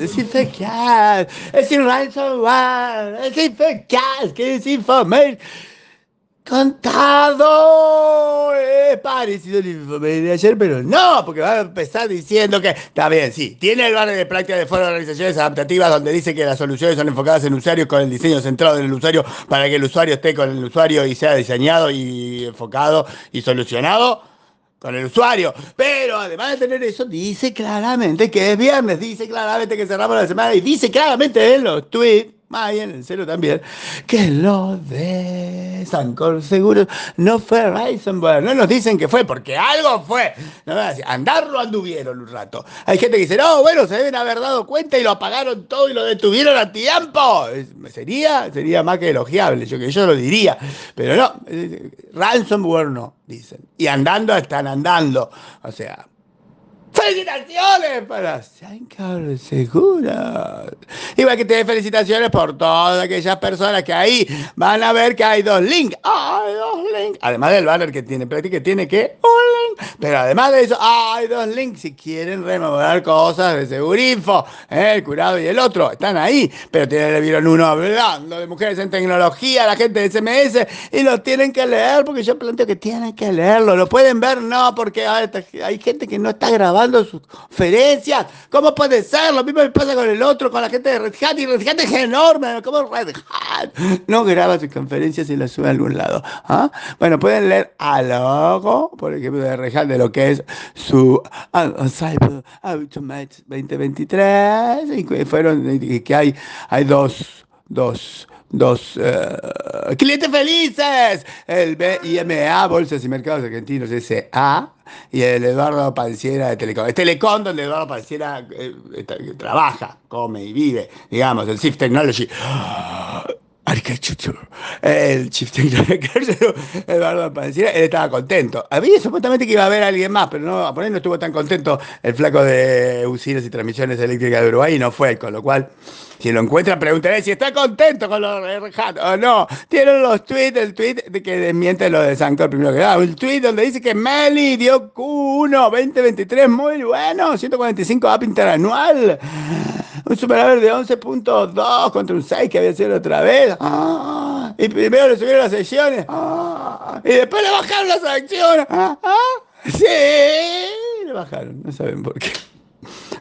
Es eficaz, es ransomware, es eficaz, que es infame. Contado, es parecido al informe de ayer, pero no, porque va a empezar diciendo que está bien, sí, tiene el barrio de práctica de foro de organizaciones adaptativas donde dice que las soluciones son enfocadas en usuarios con el diseño centrado en el usuario para que el usuario esté con el usuario y sea diseñado y enfocado y solucionado con el usuario. Pero además de tener eso, dice claramente que es viernes, dice claramente que cerramos la semana y dice claramente en los tweets y en el también, que lo de Sancor Seguro no fue Ransomware. No nos dicen que fue, porque algo fue. No, andarlo anduvieron un rato. Hay gente que dice, no, bueno, se deben haber dado cuenta y lo apagaron todo y lo detuvieron a tiempo. Sería, sería más que elogiable, yo que yo lo diría. Pero no, ransomware no, dicen. Y andando están andando. O sea, ¡Felicitaciones para Sancor Segura! Igual que te dé felicitaciones por todas aquellas personas que ahí van a ver que hay dos links. ¡Hay dos links! Además del banner que tiene práctica, tiene que un. Pero además de eso, hay dos links. Si quieren remover cosas de Segurinfo, ¿eh? el curado y el otro, están ahí. Pero tienen, vieron uno hablando de mujeres en tecnología, la gente de SMS, y lo tienen que leer porque yo planteo que tienen que leerlo. ¿Lo pueden ver? No, porque hay gente que no está grabando sus conferencias. ¿Cómo puede ser? Lo mismo pasa con el otro, con la gente de Red Hat. Y Red Hat es enorme. ¿Cómo Red Hat? No graba sus conferencias y las sube a algún lado. ¿ah? Bueno, pueden leer algo, por ejemplo, de Red De lo que es su Cyber Automate 2023. Y fueron, que hay, hay dos, dos dos uh, clientes felices. El BIMA, Bolsas y Mercados Argentinos, SA, y el Eduardo Panciera de Telecom. Es Telecom donde Eduardo Panciera eh, trabaja, come y vive, digamos, el Chief Technology. Architecture, el Chief Technology, Eduardo Panciera, él estaba contento. Había supuestamente que iba a haber alguien más, pero no, por ahí no estuvo tan contento el flaco de usinas y transmisiones eléctricas de Uruguay y no fue, con lo cual si lo encuentran, preguntaré si está contento con los de Hat o no. Tienen los tweets, el tweet de que desmiente lo de Sancor primero que nada. Un tweet donde dice que Meli dio Q1 2023 muy bueno, 145 app interanual. Un superávit de 11.2 contra un 6 que había sido otra vez. Ah, y primero le subieron las secciones. Ah, y después le bajaron las secciones. Ah, sí, le bajaron, no saben por qué.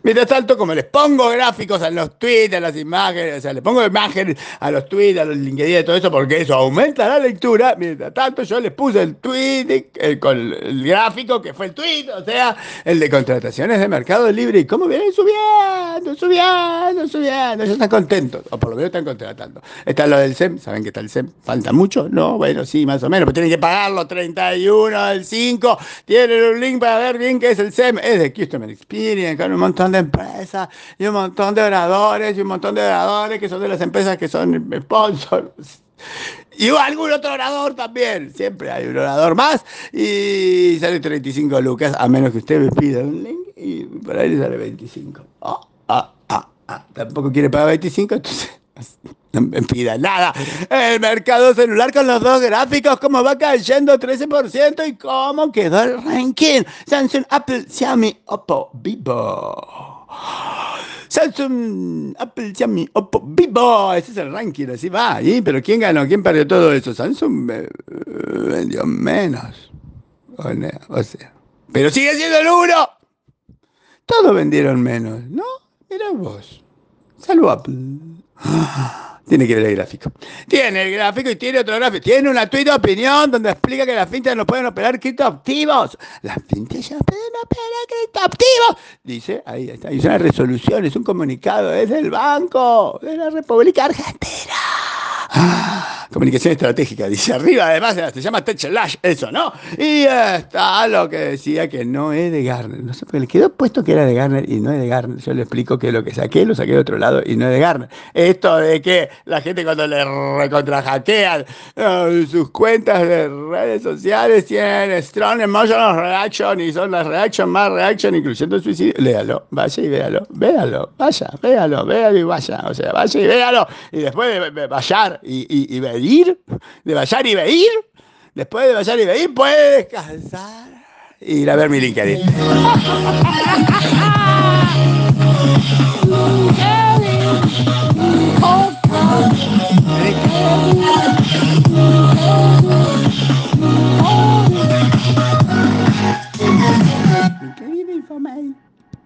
Mientras tanto, como les pongo gráficos a los tweets, a las imágenes, o sea, le pongo imágenes a los tweets, a los LinkedIn y todo eso, porque eso aumenta la lectura. Mientras tanto, yo les puse el tweet con el gráfico que fue el tweet, o sea, el de contrataciones de Mercado Libre. Y cómo vienen subiendo, subiendo, subiendo. Ellos están contentos, o por lo menos están contratando. Está lo del SEM, ¿saben qué está el SEM? ¿Falta mucho? No, bueno, sí, más o menos, pero tienen que pagarlo 31 del 5. Tienen un link para ver bien qué es el SEM. Es de Customer Experience, con un montón de empresas y un montón de oradores y un montón de oradores que son de las empresas que son sponsors. Y algún otro orador también. Siempre hay un orador más. Y sale 35 lucas, a menos que usted me pida un link y por ahí sale 25. Ah, ah, ah, ah. Tampoco quiere pagar 25, entonces no me pida nada. El mercado celular con los dos gráficos, como va cayendo 13% y cómo quedó el ranking. Samsung, Apple, Xiaomi, Oppo, Vivo. Samsung, Apple, Xiaomi, Oppo, Vivo. Ese es el ranking, así va. Pero ¿quién ganó? ¿Quién perdió todo eso? Samsung vendió menos. O sea. Pero sigue siendo el uno. Todos vendieron menos, ¿no? Mira vos. Salud, Apple. Tiene que ver el gráfico. Tiene el gráfico y tiene otro gráfico. Tiene una tweet de opinión donde explica que las fintas no pueden operar criptoactivos. Las fintas ya pueden operar criptoactivos. Dice, ahí está. Y una resolución, es un comunicado desde el Banco de la República Argentina. Comunicación estratégica, dice arriba, además se llama Tech Lash, eso, ¿no? Y está lo que decía que no es de Garner. No sé, porque le quedó puesto que era de Garner y no es de Garner. Yo le explico que lo que saqué, lo saqué de otro lado y no es de Garner. Esto de que la gente cuando le recontrahackean uh, sus cuentas de redes sociales tienen strong emotional reaction y son las reaction más reaction, incluyendo el suicidio. Léalo, vaya y véalo, véalo, vaya, véalo, véalo y vaya. O sea, vaya y véalo. Y después de, vayar y, y, y de Bayar y Beir, después de Bayar y Beir, puede descansar y ir a ver mi LinkedIn.